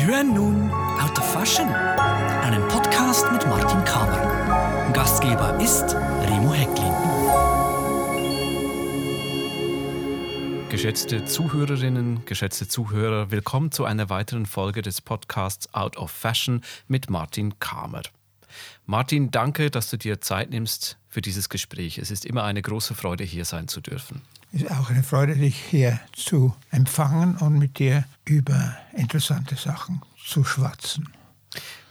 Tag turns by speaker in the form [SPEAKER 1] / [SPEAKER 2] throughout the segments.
[SPEAKER 1] Sie hören nun Out of Fashion, einen Podcast mit Martin Kamer. Gastgeber ist Remo Hecklin.
[SPEAKER 2] Geschätzte Zuhörerinnen, geschätzte Zuhörer, willkommen zu einer weiteren Folge des Podcasts Out of Fashion mit Martin Kamer. Martin, danke, dass du dir Zeit nimmst für dieses Gespräch. Es ist immer eine große Freude, hier sein zu dürfen.
[SPEAKER 3] Es ist auch eine Freude, dich hier zu empfangen und mit dir über interessante Sachen zu schwatzen.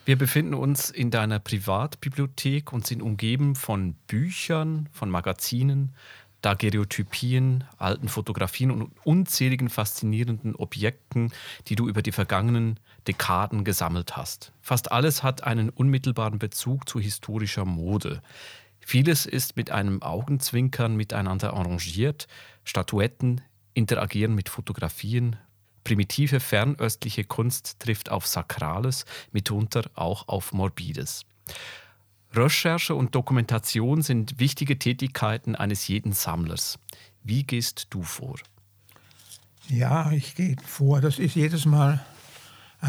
[SPEAKER 2] Wir befinden uns in deiner Privatbibliothek und sind umgeben von Büchern, von Magazinen, Daguerreotypien, alten Fotografien und unzähligen faszinierenden Objekten, die du über die vergangenen Dekaden gesammelt hast. Fast alles hat einen unmittelbaren Bezug zu historischer Mode. Vieles ist mit einem Augenzwinkern miteinander arrangiert. Statuetten interagieren mit Fotografien. Primitive fernöstliche Kunst trifft auf Sakrales, mitunter auch auf Morbides. Recherche und Dokumentation sind wichtige Tätigkeiten eines jeden Sammlers. Wie gehst du vor?
[SPEAKER 3] Ja, ich gehe vor. Das ist jedes Mal äh,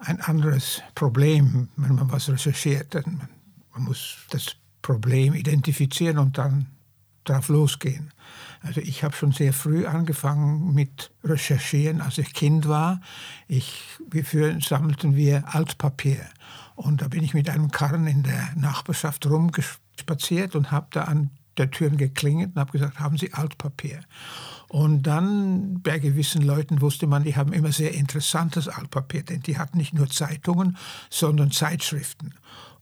[SPEAKER 3] ein anderes Problem, wenn man was recherchiert. Man muss das Problem identifizieren und dann drauf losgehen. Also ich habe schon sehr früh angefangen mit Recherchieren, als ich Kind war. Ich, wir für, sammelten wir Altpapier und da bin ich mit einem Karren in der Nachbarschaft rumgespaziert und habe da an der Tür geklingelt und habe gesagt, haben Sie Altpapier? Und dann bei gewissen Leuten wusste man, die haben immer sehr interessantes Altpapier, denn die hatten nicht nur Zeitungen, sondern Zeitschriften.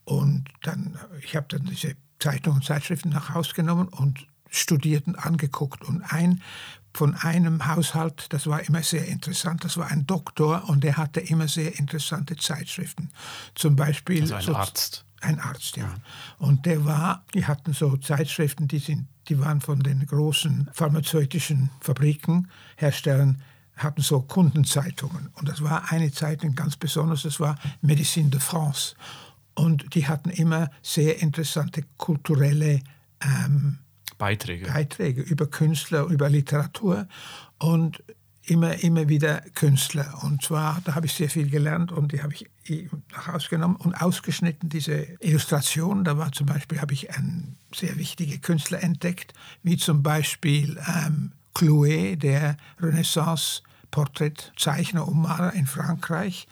[SPEAKER 3] Und dann, ich habe dann diese Zeitungen und Zeitschriften nach Hause genommen und studiert und angeguckt. Und ein von einem Haushalt, das war immer sehr interessant, das war ein Doktor und der hatte immer sehr interessante Zeitschriften. Zum Beispiel.
[SPEAKER 2] Also ein so, Arzt.
[SPEAKER 3] Ein Arzt, ja. Und der war, die hatten so Zeitschriften, die, sind, die waren von den großen pharmazeutischen Fabriken, Herstellern, hatten so Kundenzeitungen. Und das war eine Zeitung ganz besonders, das war Médecine de France. Und die hatten immer sehr interessante kulturelle ähm,
[SPEAKER 2] Beiträge.
[SPEAKER 3] Beiträge über Künstler, über Literatur und immer, immer wieder Künstler. Und zwar, da habe ich sehr viel gelernt und die habe ich nach Hause genommen und ausgeschnitten, diese Illustration. Da war zum Beispiel, habe ich einen sehr wichtige Künstler entdeckt, wie zum Beispiel ähm, Clouet, der Renaissance-Porträtzeichner und Maler in Frankreich.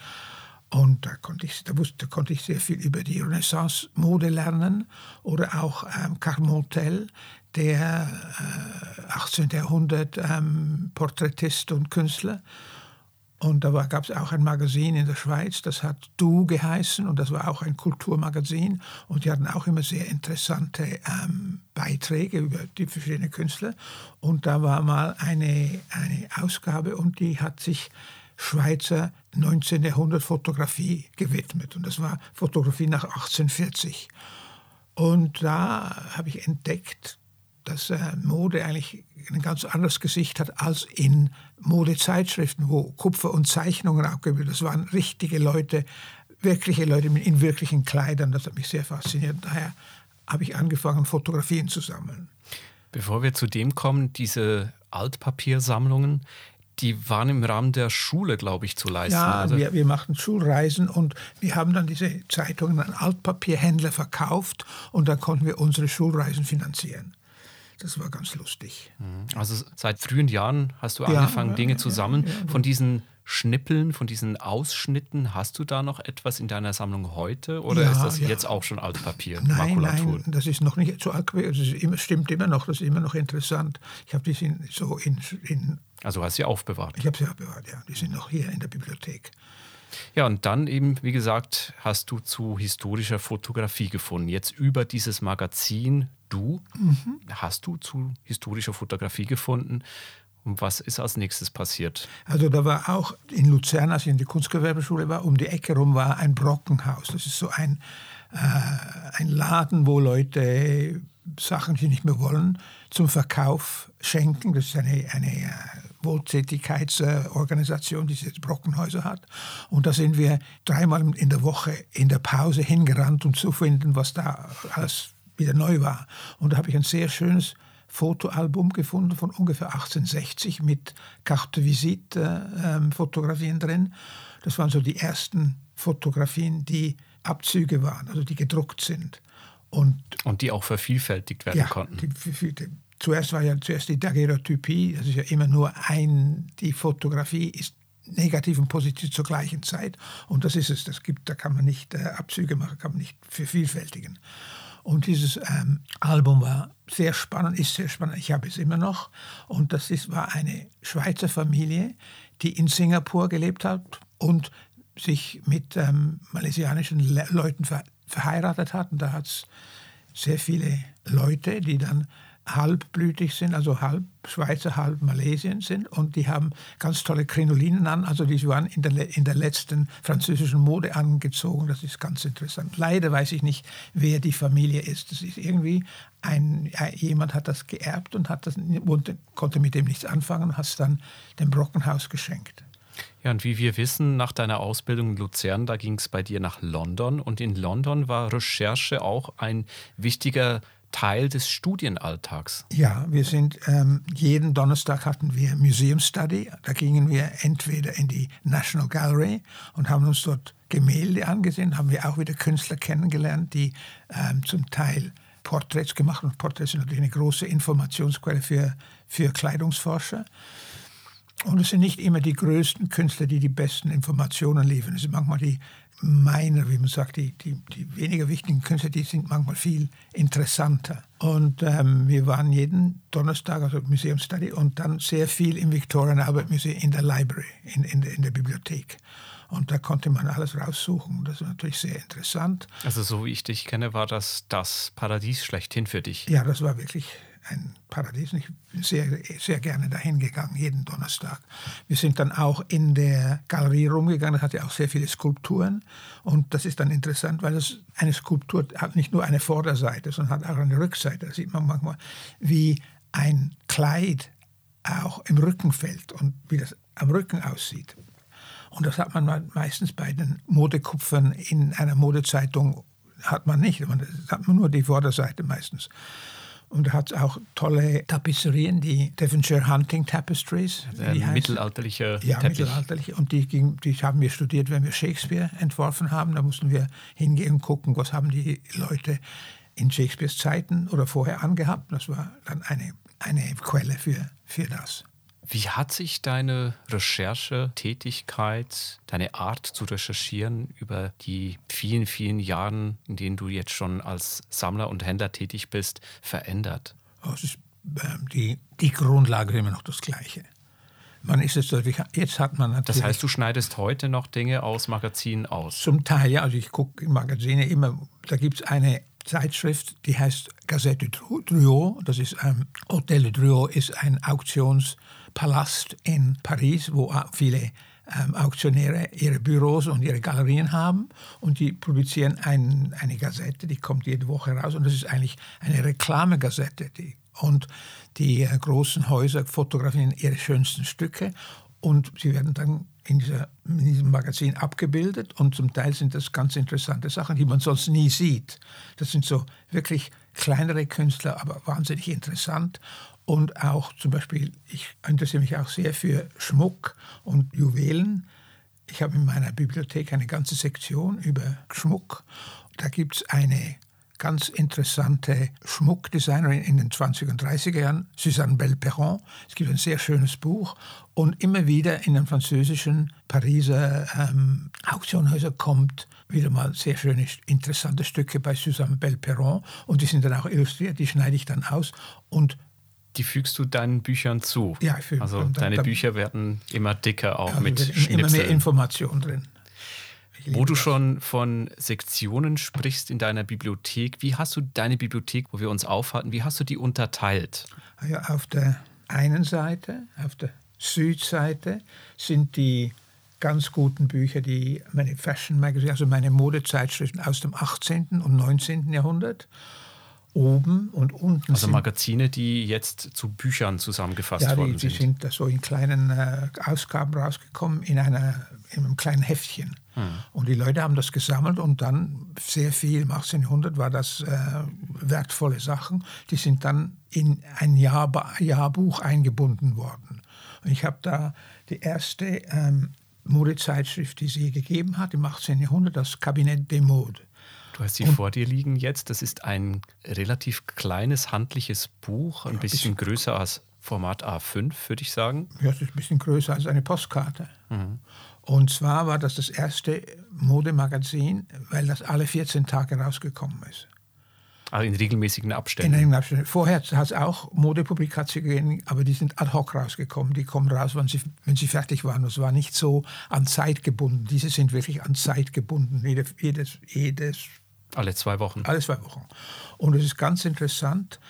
[SPEAKER 3] Und da konnte ich, da wusste, konnte ich sehr viel über die Renaissance-Mode lernen. Oder auch ähm, Carmontel, der äh, 18. Jahrhundert ähm, Porträtist und Künstler. Und da gab es auch ein Magazin in der Schweiz, das hat Du geheißen und das war auch ein Kulturmagazin. Und die hatten auch immer sehr interessante ähm, Beiträge über die verschiedenen Künstler. Und da war mal eine, eine Ausgabe und die hat sich Schweizer 19. Jahrhundert Fotografie gewidmet. Und das war Fotografie nach 1840. Und da habe ich entdeckt, dass äh, Mode eigentlich ein ganz anderes Gesicht hat als in Modezeitschriften, wo Kupfer und Zeichnungen abgebildet Das waren richtige Leute, wirkliche Leute in wirklichen Kleidern. Das hat mich sehr fasziniert. Daher habe ich angefangen, Fotografien zu sammeln.
[SPEAKER 2] Bevor wir zu dem kommen, diese Altpapiersammlungen, die waren im Rahmen der Schule, glaube ich, zu leisten.
[SPEAKER 3] Ja, wir, wir machten Schulreisen und wir haben dann diese Zeitungen an Altpapierhändler verkauft und dann konnten wir unsere Schulreisen finanzieren. Das war ganz lustig.
[SPEAKER 2] Mhm. Also seit frühen Jahren hast du ja, angefangen, Dinge zu sammeln. Ja, von diesen Schnippeln, von diesen Ausschnitten, hast du da noch etwas in deiner Sammlung heute oder ist das jetzt auch schon Altpapier?
[SPEAKER 3] Nein, Makulatur? nein, das ist noch nicht so Altpapier. Das stimmt immer noch, das ist immer noch interessant. Ich habe die so in, in
[SPEAKER 2] also hast du sie aufbewahrt?
[SPEAKER 3] Ich habe sie aufbewahrt, ja. Die sind noch hier in der Bibliothek.
[SPEAKER 2] Ja, und dann eben, wie gesagt, hast du zu historischer Fotografie gefunden. Jetzt über dieses Magazin Du mhm. hast du zu historischer Fotografie gefunden. Und was ist als nächstes passiert?
[SPEAKER 3] Also da war auch in Luzern, als ich in die Kunstgewerbeschule war, um die Ecke rum war ein Brockenhaus. Das ist so ein, äh, ein Laden, wo Leute Sachen, die nicht mehr wollen, zum Verkauf schenken. Das ist eine, eine äh, Wohltätigkeitsorganisation, die jetzt Brockenhäuser hat. Und da sind wir dreimal in der Woche in der Pause hingerannt, um zu finden, was da alles wieder neu war. Und da habe ich ein sehr schönes Fotoalbum gefunden von ungefähr 1860 mit Carte Visite-Fotografien ähm, drin. Das waren so die ersten Fotografien, die Abzüge waren, also die gedruckt sind.
[SPEAKER 2] Und, und die auch vervielfältigt werden
[SPEAKER 3] ja,
[SPEAKER 2] konnten.
[SPEAKER 3] Die, die, zuerst war ja zuerst die Daguerreotypie, das ist ja immer nur ein, die Fotografie ist negativ und positiv zur gleichen Zeit. Und das ist es. Das gibt, da kann man nicht äh, Abzüge machen, kann man nicht vervielfältigen. Und dieses ähm, Album war sehr spannend, ist sehr spannend. Ich habe es immer noch. Und das ist, war eine Schweizer Familie, die in Singapur gelebt hat und sich mit ähm, malaysianischen Le Leuten ver verheiratet hat. Und da hat es sehr viele Leute, die dann halbblütig sind, also halb Schweizer, halb Malesien sind. Und die haben ganz tolle Krinolinen an. Also die waren in der, in der letzten französischen Mode angezogen. Das ist ganz interessant. Leider weiß ich nicht, wer die Familie ist. Das ist irgendwie ein, jemand hat das geerbt und hat das, und konnte mit dem nichts anfangen und hat es dann dem Brockenhaus geschenkt.
[SPEAKER 2] Ja, und wie wir wissen, nach deiner Ausbildung in Luzern, da ging es bei dir nach London. Und in London war Recherche auch ein wichtiger Teil des Studienalltags.
[SPEAKER 3] Ja, wir sind ähm, jeden Donnerstag hatten wir Museum Study. Da gingen wir entweder in die National Gallery und haben uns dort Gemälde angesehen, haben wir auch wieder Künstler kennengelernt, die ähm, zum Teil Porträts gemacht haben. Porträts sind natürlich eine große Informationsquelle für, für Kleidungsforscher. Und es sind nicht immer die größten Künstler, die die besten Informationen liefern. Es sind manchmal die meiner, wie man sagt, die, die, die weniger wichtigen Künstler, die sind manchmal viel interessanter. Und ähm, wir waren jeden Donnerstag, also Museum Study, und dann sehr viel im Victorian Albert Museum in der Library, in, in, in der Bibliothek. Und da konnte man alles raussuchen. Das war natürlich sehr interessant.
[SPEAKER 2] Also so wie ich dich kenne, war das das Paradies schlechthin für dich.
[SPEAKER 3] Ja, das war wirklich ein Paradies. Ich bin sehr, sehr gerne dahin gegangen, jeden Donnerstag. Wir sind dann auch in der Galerie rumgegangen, das hatte auch sehr viele Skulpturen. Und das ist dann interessant, weil das, eine Skulptur hat nicht nur eine Vorderseite, sondern hat auch eine Rückseite. Da sieht man manchmal, wie ein Kleid auch im Rücken fällt und wie das am Rücken aussieht. Und das hat man meistens bei den Modekupfern in einer Modezeitung hat man nicht. Man hat man nur die Vorderseite meistens. Und er hat auch tolle Tapisserien, die Devonshire Hunting Tapestries.
[SPEAKER 2] Ein mittelalterlicher
[SPEAKER 3] Ja, Teppich. mittelalterlich. Und die, ging, die haben wir studiert, wenn wir Shakespeare entworfen haben. Da mussten wir hingehen und gucken, was haben die Leute in Shakespeares Zeiten oder vorher angehabt. Das war dann eine, eine Quelle für, für das.
[SPEAKER 2] Wie hat sich deine Recherchetätigkeit, deine Art zu recherchieren über die vielen, vielen Jahre, in denen du jetzt schon als Sammler und Händler tätig bist, verändert?
[SPEAKER 3] Oh, ist, äh, die, die Grundlage ist immer noch das Gleiche. Man ist es jetzt hat man
[SPEAKER 2] natürlich. Das heißt, du schneidest heute noch Dinge aus Magazinen aus?
[SPEAKER 3] Zum Teil, ja. Also ich gucke in Magazine immer, da gibt es eine Zeitschrift, die heißt Gazette Drouot. Das ist ähm, Hotel Drouot ist ein Auktions- Palast in Paris, wo viele ähm, Auktionäre ihre Büros und ihre Galerien haben und die produzieren ein, eine Gazette, die kommt jede Woche raus und das ist eigentlich eine Reklamegazette. Die, und die äh, großen Häuser fotografieren ihre schönsten Stücke und sie werden dann in, dieser, in, diesem Magazin abgebildet und zum Teil sind das ganz interessante Sachen, die man sonst nie sieht. Das sind so wirklich kleinere Künstler, aber wahnsinnig interessant und auch zum Beispiel, ich interessiere mich auch sehr für Schmuck und Juwelen. Ich habe in meiner Bibliothek eine ganze Sektion über Schmuck. Da gibt es eine ganz interessante Schmuckdesignerin in den 20er und 30er Jahren, Suzanne Belperron. Es gibt ein sehr schönes Buch und immer wieder in den französischen Pariser ähm, Auktionshäusern kommt wieder mal sehr schöne, interessante Stücke bei Suzanne Belperron und die sind dann auch illustriert, die schneide ich dann aus und
[SPEAKER 2] die fügst du deinen Büchern zu.
[SPEAKER 3] Ja,
[SPEAKER 2] ich füge, Also deine da, Bücher werden immer dicker auch ja, mit
[SPEAKER 3] Schnipseln. Immer mehr Informationen drin.
[SPEAKER 2] Wo du schon von Sektionen sprichst in deiner Bibliothek, wie hast du deine Bibliothek, wo wir uns aufhalten, wie hast du die unterteilt?
[SPEAKER 3] Ja, auf der einen Seite, auf der Südseite, sind die ganz guten Bücher, die meine Fashion Magazine, also meine Modezeitschriften aus dem 18. und 19. Jahrhundert. Oben und unten.
[SPEAKER 2] Also Magazine, die jetzt zu Büchern zusammengefasst
[SPEAKER 3] ja, die,
[SPEAKER 2] worden
[SPEAKER 3] die
[SPEAKER 2] sind.
[SPEAKER 3] sind so in kleinen äh, Ausgaben rausgekommen, in, einer, in einem kleinen Heftchen.
[SPEAKER 2] Hm.
[SPEAKER 3] Und die Leute haben das gesammelt und dann sehr viel, im 1800 war das äh, wertvolle Sachen, die sind dann in ein Jahr, Jahrbuch eingebunden worden. Und ich habe da die erste ähm, Modezeitschrift, die sie gegeben hat im 18. Jahrhundert, das Kabinett des Modes.
[SPEAKER 2] Du hast sie vor dir liegen jetzt. Das ist ein relativ kleines, handliches Buch, ein bisschen, größer als Format A5, würde ich sagen.
[SPEAKER 3] Ja, es ist ein bisschen größer als eine Postkarte. Und zwar war das das erste Modemagazin, weil das alle 14 Tage rausgekommen ist.
[SPEAKER 2] Also in regelmäßigen
[SPEAKER 3] In
[SPEAKER 2] Abständen.
[SPEAKER 3] einem Abschnitt. Vorher hat es auch Modepublikationen gegeben, aber die sind ad hoc rausgekommen. Die kommen raus, wenn sie, wenn sie fertig waren. Es war nicht so an Zeit gebunden. Diese sind wirklich an Zeit gebunden. Jede, jedes, jedes,
[SPEAKER 2] Alle zwei Wochen.
[SPEAKER 3] alle zwei Wochen. Und es ist ganz interessant,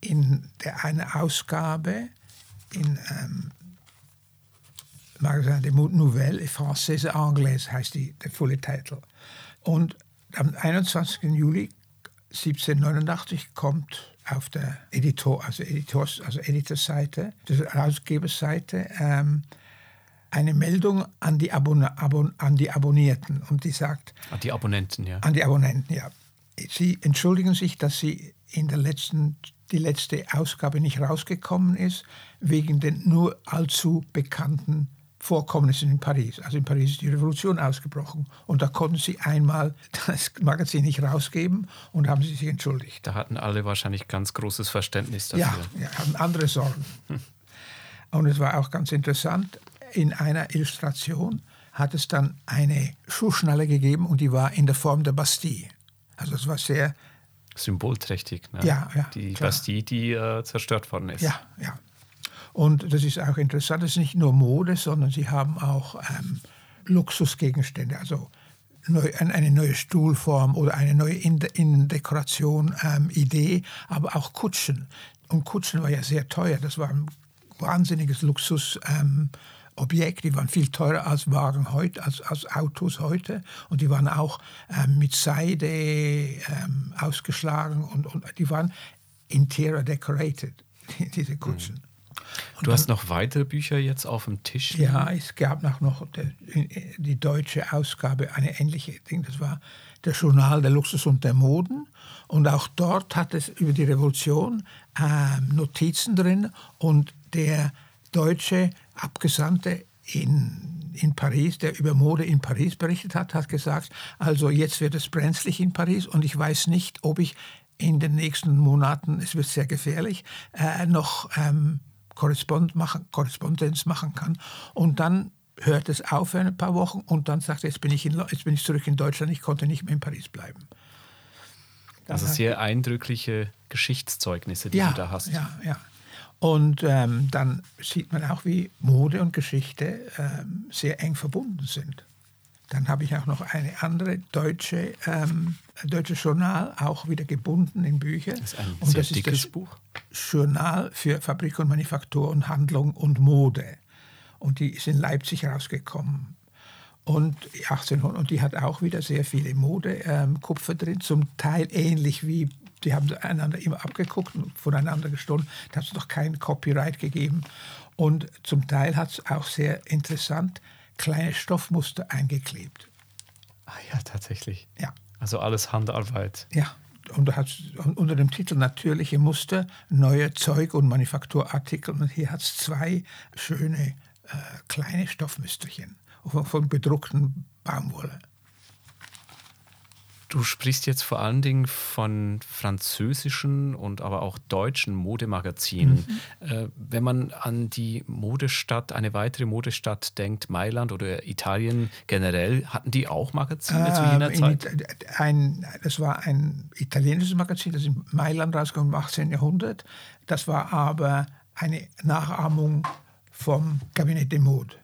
[SPEAKER 3] in der eine Ausgabe in ähm, Magasin de Modes Nouvelle, Française Anglaise heißt die, der volle Titel. Und am 21. Juli 1789 kommt auf der Editor, also Editors, also Editorseite, der Herausgeberseite, ähm, eine Meldung an die, Abon Abon an die Abonnierten und die sagt,
[SPEAKER 2] Ah, Die Abonnenten, ja.
[SPEAKER 3] an die Abonnenten, ja. Sie entschuldigen sich, dass sie in der letzten, die letzte Ausgabe nicht rausgekommen ist, wegen den nur allzu bekannten Vorkommnissen in Paris. Also in Paris ist die Revolution ausgebrochen und da konnten sie einmal das Magazin nicht rausgeben und haben sie sich entschuldigt.
[SPEAKER 2] Da hatten alle wahrscheinlich ganz großes Verständnis dafür.
[SPEAKER 3] Ja, ja, haben andere Sorgen. Und es war auch ganz interessant, in einer Illustration hat es dann eine Schuhschnalle gegeben und die war in der Form der Bastille. Also es war sehr,
[SPEAKER 2] Symbolträchtig. Ne?
[SPEAKER 3] Ja, ja,
[SPEAKER 2] Die
[SPEAKER 3] klar.
[SPEAKER 2] Bastille, die äh, zerstört worden ist.
[SPEAKER 3] ja, ja. Und das ist auch interessant, es ist nicht nur Mode, sondern sie haben auch ähm, Luxusgegenstände, also neu, ein- eine neue Stuhlform oder eine neue In- Innendekoration, ähm, Idee, aber auch Kutschen. Und Kutschen war ja sehr teuer, das war ein wahnsinniges Luxus. Ähm, Objekt, die waren viel teurer als Wagen heute, als, als Autos heute. Und die waren auch ähm, mit Seide ähm, ausgeschlagen und, und die waren interior decorated, diese Kutschen.
[SPEAKER 2] Du hast noch weitere Bücher jetzt auf dem Tisch.
[SPEAKER 3] Ja, es gab noch, noch die, deutsche Ausgabe, eine ähnliche Ding. Das war das Journal der Luxus und der Moden. Und auch dort hat es über die Revolution ähm, Notizen drin. Und der deutsche Abgesandte in, in Paris, der über Mode in Paris berichtet hat, hat gesagt, also jetzt wird es brenzlig in Paris und ich weiß nicht, ob ich in den nächsten Monaten, es wird sehr gefährlich, äh, noch ähm, Korrespond machen, Korrespondenz machen kann. Und dann hört es auf für ein paar Wochen und dann sagt er, jetzt bin ich, in, jetzt bin ich zurück in Deutschland, ich konnte nicht mehr in Paris bleiben. Dann
[SPEAKER 2] Also sehr eindrückliche Geschichtszeugnisse, die
[SPEAKER 3] ja,
[SPEAKER 2] du da hast.
[SPEAKER 3] Ja, ja. Und ähm, dann sieht man auch, wie Mode und Geschichte ähm, sehr eng verbunden sind. Dann habe ich auch noch eine andere deutsche, ähm, deutsche Journal, auch wieder gebunden in Bücher.
[SPEAKER 2] Das ist ein
[SPEAKER 3] und
[SPEAKER 2] sehr
[SPEAKER 3] das ist
[SPEAKER 2] dickes
[SPEAKER 3] das
[SPEAKER 2] Buch.
[SPEAKER 3] Journal für Fabrik und Manufaktur und Handlung und Mode. Und die ist in Leipzig rausgekommen. Und 1800, und die hat auch wieder sehr viele Modekupfer drin, zum Teil ähnlich wie, die haben einander immer abgeguckt und voneinander gestohlen. Da hat es noch kein Copyright gegeben. Und zum Teil hat es auch sehr interessant kleine Stoffmuster eingeklebt.
[SPEAKER 2] Ah ja, tatsächlich.
[SPEAKER 3] Ja.
[SPEAKER 2] Also alles Handarbeit.
[SPEAKER 3] Ja, und da hat's unter dem Titel Natürliche Muster, neue Zeug- und Manufakturartikel. Und hier hat es zwei schöne äh, kleine Stoffmüsterchen von, von bedruckten Baumwolle.
[SPEAKER 2] Du sprichst jetzt vor allen Dingen von französischen und aber auch deutschen Modemagazinen.
[SPEAKER 3] Mhm.
[SPEAKER 2] Äh, wenn man an die Modestadt, eine weitere Modestadt denkt, Mailand oder Italien generell, hatten die auch Magazine zu jener
[SPEAKER 3] Ähm,
[SPEAKER 2] Zeit?
[SPEAKER 3] Ein, das war ein italienisches Magazin, das in Mailand rausgekommen im 18. Jahrhundert. Das war aber eine Nachahmung vom Kabinett des Modes.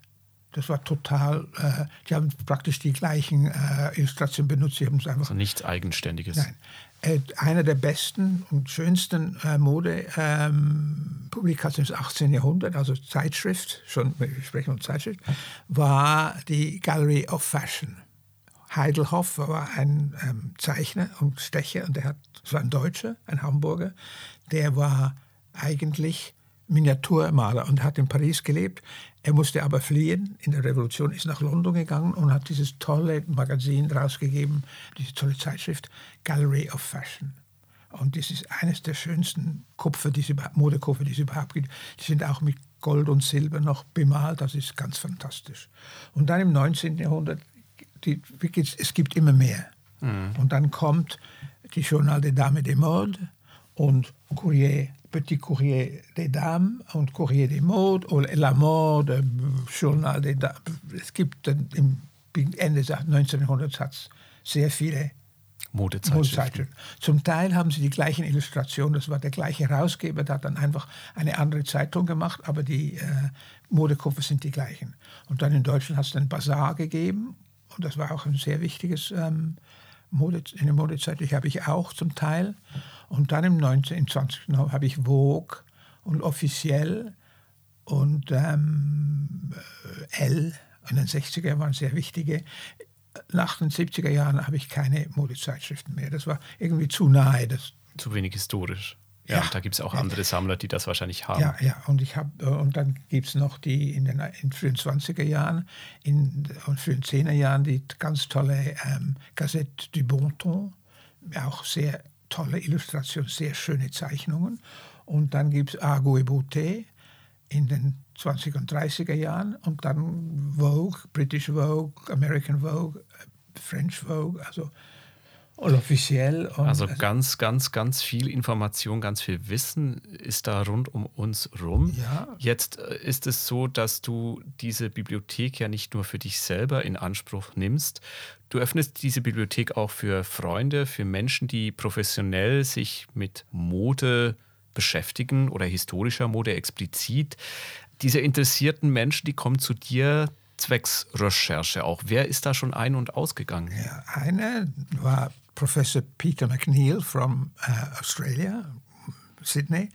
[SPEAKER 3] Das war total, äh, die haben praktisch die gleichen äh, Illustrationen benutzt. Sie haben es einfach
[SPEAKER 2] Also nichts Eigenständiges.
[SPEAKER 3] Nein. Äh, einer der besten und schönsten äh, Modepublikationen des 18. Jahrhunderts, also Zeitschrift, schon, wir sprechen von Zeitschrift, war die Gallery of Fashion. Heidelhoff war ein ähm, Zeichner und Stecher und der hat, das war ein Deutscher, ein Hamburger, der war eigentlich Miniaturmaler und hat in Paris gelebt. Er musste aber fliehen in der Revolution, ist nach London gegangen und hat dieses tolle Magazin rausgegeben, diese tolle Zeitschrift Gallery of Fashion. Und das ist eines der schönsten Kupfer, diese Modekupfer, die es überhaupt gibt. Die sind auch mit Gold und Silber noch bemalt. Das ist ganz fantastisch. Und dann im 19. Jahrhundert, die, es gibt immer mehr. Mhm. Und dann kommt die Journal des Dames de Mode und Courrier Petit Courrier des Dames und Courrier des Modes oder La Mode, Journal des Dames. Es gibt im Ende des 19. Jahrhunderts sehr viele Modezeitschriften. Zum Teil haben sie die gleichen Illustrationen, das war der gleiche Herausgeber, der hat dann einfach eine andere Zeitung gemacht, aber die äh, Modekoffer sind die gleichen. Und dann in Deutschland hat es einen Bazar gegeben und das war auch ein sehr wichtiges ähm, Mode, in der Modezeit, habe ich auch zum Teil. Und dann im 19., im 20. habe ich Vogue und offiziell und ähm, L. In den 60er Jahren waren sehr wichtige. Nach den 70er Jahren habe ich keine Modezeitschriften mehr. Das war irgendwie zu nahe. Das
[SPEAKER 2] zu wenig historisch. Ja, ja. da gibt es auch andere Sammler, die das wahrscheinlich haben.
[SPEAKER 3] Ja, ja. Und, ich hab, äh, und dann gibt es noch die in den in frühen 20er Jahren in, und frühen 10er Jahren die ganz tolle ähm, Gazette du Bon Ton. Auch sehr tolle Illustrationen, sehr schöne Zeichnungen. Und dann gibt es Argo et Beauté in den 20er und 30er Jahren. Und dann Vogue, British Vogue, American Vogue, äh, French Vogue. Also und offiziell. Und
[SPEAKER 2] also ganz, ganz, ganz viel Information, ganz viel Wissen ist da rund um uns rum.
[SPEAKER 3] Ja.
[SPEAKER 2] Jetzt äh, ist es so, dass du diese Bibliothek ja nicht nur für dich selber in Anspruch nimmst. Du öffnest diese Bibliothek auch für Freunde, für Menschen, die professionell sich mit Mode beschäftigen oder historischer Mode explizit. Diese interessierten Menschen, die kommen zu dir zwecks Recherche auch. Wer ist da schon ein- und ausgegangen?
[SPEAKER 3] Ja, eine war Professor Peter McNeil from uh, Australia, Sydney.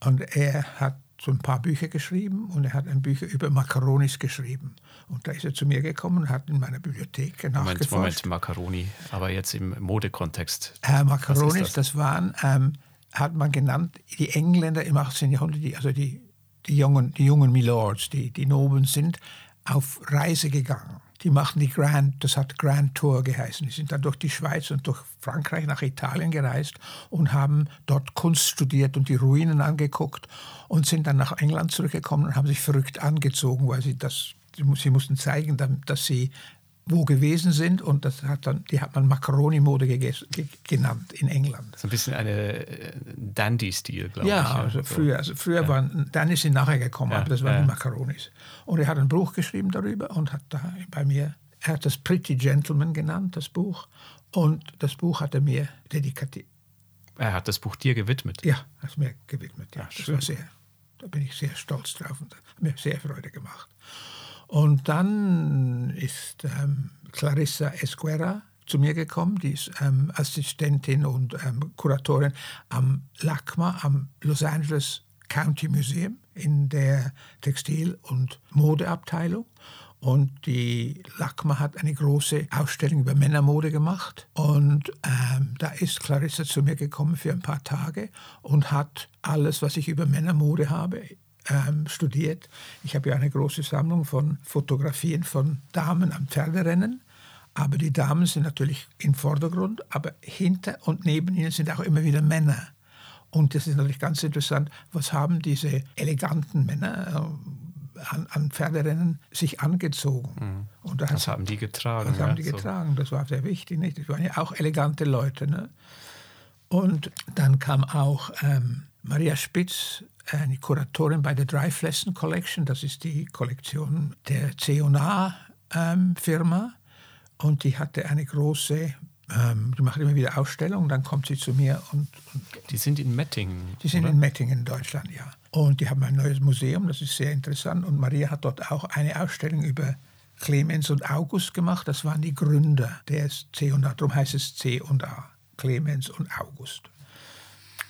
[SPEAKER 3] Und er hat so ein paar Bücher geschrieben und er hat ein Bücher über Macaronis geschrieben. Und da ist er zu mir gekommen und hat in meiner Bibliothek
[SPEAKER 2] Moment, nachgeforscht. Moment, Macaroni, aber jetzt im Modekontext.
[SPEAKER 3] Äh, Macaronis, das? das? waren, ähm, hat man genannt, die Engländer im 18. Jahrhundert, die, also die, die, jungen, die jungen Milords, die, die Nobeln sind, auf Reise gegangen die machten die Grand, das hat Grand Tour geheißen. Die sind dann durch die Schweiz und durch Frankreich nach Italien gereist und haben dort Kunst studiert und die Ruinen angeguckt und sind dann nach England zurückgekommen und haben sich verrückt angezogen, weil sie das, sie mussten zeigen, dass sie wo gewesen sind und das hat dann, die hat man Macaroni-Mode genannt in England.
[SPEAKER 2] So ein bisschen eine äh, Dandy-Stil,
[SPEAKER 3] glaube ja, ich. Ja, also früher, also früher ja. waren, Dandys sind nachher gekommen, ja, aber das waren ja. die Macaronis. Und er hat ein Buch geschrieben darüber und hat da bei mir, er hat das Pretty Gentleman genannt, das Buch. Und das Buch hat er mir dediziert.
[SPEAKER 2] Er hat das Buch dir gewidmet?
[SPEAKER 3] Ja, hat es mir gewidmet. Ja. das war sehr, da bin ich sehr stolz drauf und hat mir sehr Freude gemacht. Und dann ist ähm, Clarissa Esquera zu mir gekommen, die ist ähm, Assistentin und ähm, Kuratorin am LACMA, am Los Angeles County Museum in der Textil- und Modeabteilung. Und die LACMA hat eine große Ausstellung über Männermode gemacht. Und ähm, da ist Clarissa zu mir gekommen für ein paar Tage und hat alles, was ich über Männermode habe, ähm, studiert. Ich habe ja eine große Sammlung von Fotografien von Damen am Pferderennen. Aber die Damen sind natürlich im Vordergrund, aber hinter und neben ihnen sind auch immer wieder Männer. Und das ist natürlich ganz interessant, was haben diese eleganten Männer äh, an, an, Pferderennen sich angezogen.
[SPEAKER 2] Mhm. Und das, das haben die getragen.
[SPEAKER 3] Das ja, haben die so. getragen, das war sehr wichtig. Nicht? Das waren ja auch elegante Leute. Ne? Und dann kam auch ähm, Maria Spitz eine Kuratorin bei der Drive Lesson Collection. Das ist die Kollektion der C&A-Firma. Ähm, und die hatte eine große, ähm, die macht immer wieder Ausstellungen. Dann kommt sie zu mir und, und
[SPEAKER 2] Die sind in Mettingen.
[SPEAKER 3] Die sind oder? in Mettingen in Deutschland, ja. Und die haben ein neues Museum, das ist sehr interessant. Und Maria hat dort auch eine Ausstellung über Clemens und August gemacht. Das waren die Gründer des C&A. Darum heißt es C&A. Clemens und August.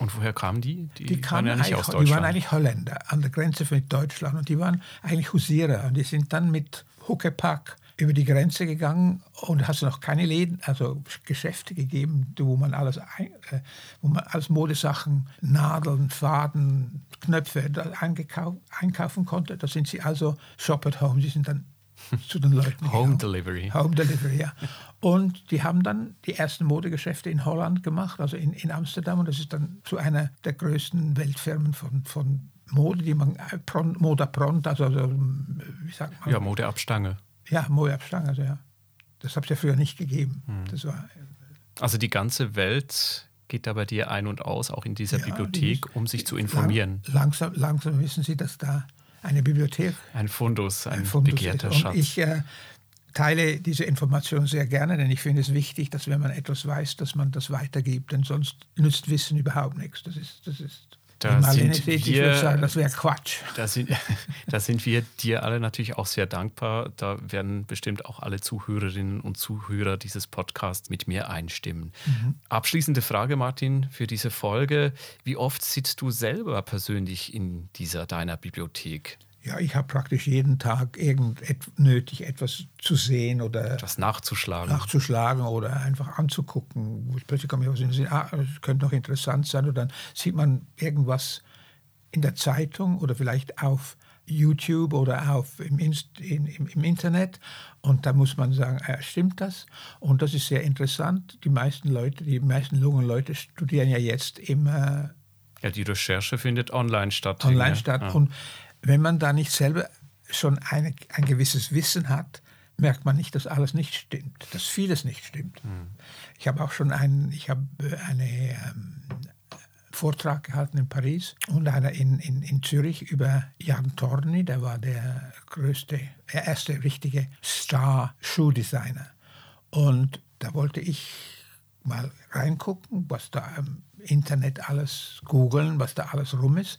[SPEAKER 2] Und woher kamen die?
[SPEAKER 3] Die, die kamen waren ja nicht aus Deutschland. Die waren eigentlich Holländer an der Grenze mit Deutschland und die waren eigentlich Husierer. Und die sind dann mit Huckepack über die Grenze gegangen und hast noch keine Läden, also Geschäfte gegeben, wo man alles, äh, wo man als Modesachen, Nadeln, Faden, Knöpfe einkaufen konnte. Da sind sie also Shop at Home. Sie sind dann zu den Leuten.
[SPEAKER 2] Home Delivery.
[SPEAKER 3] Home Delivery, ja. Und die haben dann die ersten Modegeschäfte in Holland gemacht, also in, in Amsterdam. Und das ist dann zu einer der größten Weltfirmen von, von Mode, die man, äh, Moda Pront, also, also wie sagt man?
[SPEAKER 2] Ja, Modeabstange.
[SPEAKER 3] Ja, Modeabstange, also ja. Das habe es ja früher nicht gegeben. Hm. Das war,
[SPEAKER 2] also die ganze Welt geht da bei dir ein und aus, auch in dieser ja, Bibliothek, um sich zu informieren.
[SPEAKER 3] Lang, langsam, langsam wissen Sie, dass da eine Bibliothek.
[SPEAKER 2] Ein Fundus, ein, ein Fundus begehrter.
[SPEAKER 3] Schatz. ich äh, teile diese Information sehr gerne, denn ich finde es wichtig, dass wenn man etwas weiß, dass man das weitergibt, denn sonst nützt Wissen überhaupt nichts. Das ist, das ist
[SPEAKER 2] da sind wir,
[SPEAKER 3] sagen, das wäre Quatsch.
[SPEAKER 2] Da sind, da sind wir dir alle natürlich auch sehr dankbar. Da werden bestimmt auch alle Zuhörerinnen und Zuhörer dieses Podcasts mit mir einstimmen. Mhm. Abschließende Frage, Martin, für diese Folge. Wie oft sitzt du selber persönlich in dieser deiner Bibliothek?
[SPEAKER 3] Ja, ich habe praktisch jeden Tag irgend nötig, etwas zu sehen oder
[SPEAKER 2] etwas nachzuschlagen.
[SPEAKER 3] nachzuschlagen oder einfach anzugucken. Plötzlich kommt mir was in den Sinn, ah, das könnte noch interessant sein. Und dann sieht man irgendwas in der Zeitung oder vielleicht auf YouTube oder auf im, Inst, in, im, im, Internet. Und da muss man sagen, ah, stimmt das? Und das ist sehr interessant. Die meisten Leute, die meisten jungen Leute studieren ja jetzt immer.
[SPEAKER 2] Ja, die Recherche findet online statt.
[SPEAKER 3] Online statt. Ja. Und wenn man da nicht selber schon eine, ein gewisses Wissen hat, merkt man nicht, dass alles nicht stimmt, dass vieles nicht stimmt. Mhm. Ich habe auch schon einen, ich habe äh, einen ähm, Vortrag gehalten in Paris und einer in, in, in Zürich über Jan Torni, der war der größte, der erste richtige Star-Schuhdesigner. Und da wollte ich mal reingucken, was da im Internet alles googeln, was da alles rum ist.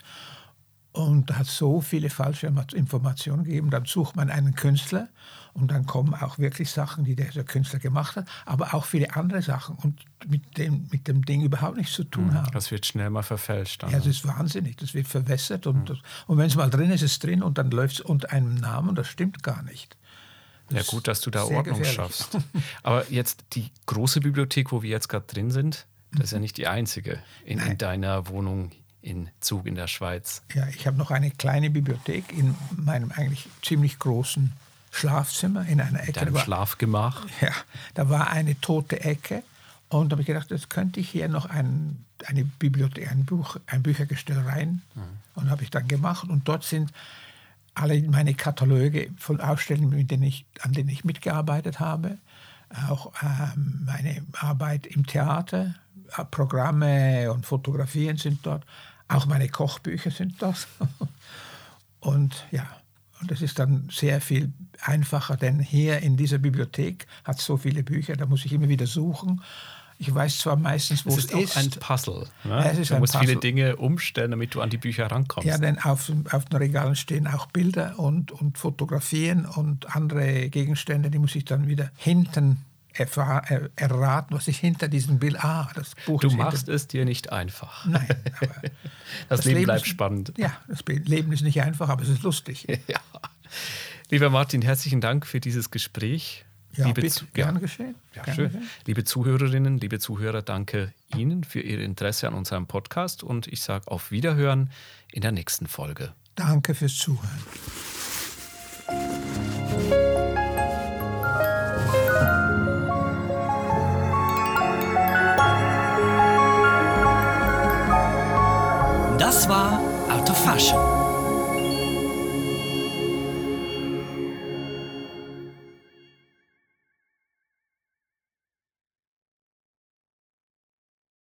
[SPEAKER 3] Und da hat so viele falsche Informationen gegeben. Dann sucht man einen Künstler und dann kommen auch wirklich Sachen, die der Künstler gemacht hat, aber auch viele andere Sachen und mit dem, mit dem Ding überhaupt nichts zu tun hm, haben.
[SPEAKER 2] Das wird schnell mal verfälscht.
[SPEAKER 3] Dann. Ja, das ist wahnsinnig. Das wird verwässert und, mhm. und wenn es mal drin ist, ist es drin und dann läuft es unter einem Namen und das stimmt gar nicht.
[SPEAKER 2] Das ja, gut, dass du da Ordnung gefährlich. schaffst. Aber jetzt die große Bibliothek, wo wir jetzt gerade drin sind, das ist ja nicht die einzige in, in deiner Wohnung in Zug in der Schweiz.
[SPEAKER 3] Ja, ich habe noch eine kleine Bibliothek in meinem eigentlich ziemlich großen Schlafzimmer in einer Ecke.
[SPEAKER 2] Deinem Schlafgemach?
[SPEAKER 3] Ja, da war eine tote Ecke und da habe ich gedacht, jetzt könnte ich hier noch ein, eine Bibliothek, ein, Buch, ein Büchergestell rein mhm. und habe ich dann gemacht und dort sind alle meine Kataloge von Ausstellungen, denen ich, an denen ich mitgearbeitet habe, auch ähm, meine Arbeit im Theater, äh, Programme und Fotografien sind dort. Auch meine Kochbücher sind das. Und ja, und es ist dann sehr viel einfacher, denn hier in dieser Bibliothek hat es so viele Bücher, da muss ich immer wieder suchen. Ich weiß zwar meistens, wo es, ist.
[SPEAKER 2] Es ist ein Puzzle. Ne? Es ist du musst Puzzle. viele Dinge umstellen, damit du an die Bücher rankommst.
[SPEAKER 3] Ja, denn auf, auf den Regalen stehen auch Bilder und, und Fotografien und andere Gegenstände, die muss ich dann wieder hinten erraten, was ich hinter diesem Bild. Ah, das
[SPEAKER 2] Buch Du machst es dir nicht einfach.
[SPEAKER 3] Nein,
[SPEAKER 2] aber das, das Leben, Leben bleibt ist, spannend.
[SPEAKER 3] Ja, das Leben ist nicht einfach, aber es ist lustig.
[SPEAKER 2] ja. Lieber Martin, herzlichen Dank für dieses Gespräch.
[SPEAKER 3] Ja, liebe bitte, gern geschehen.
[SPEAKER 2] Ja, gern schön. Geschehen. Liebe Zuhörerinnen, liebe Zuhörer, danke Ihnen für Ihr Interesse an unserem Podcast und ich sage auf Wiederhören in der nächsten Folge.
[SPEAKER 3] Danke fürs Zuhören.
[SPEAKER 1] Das war Out of Fashion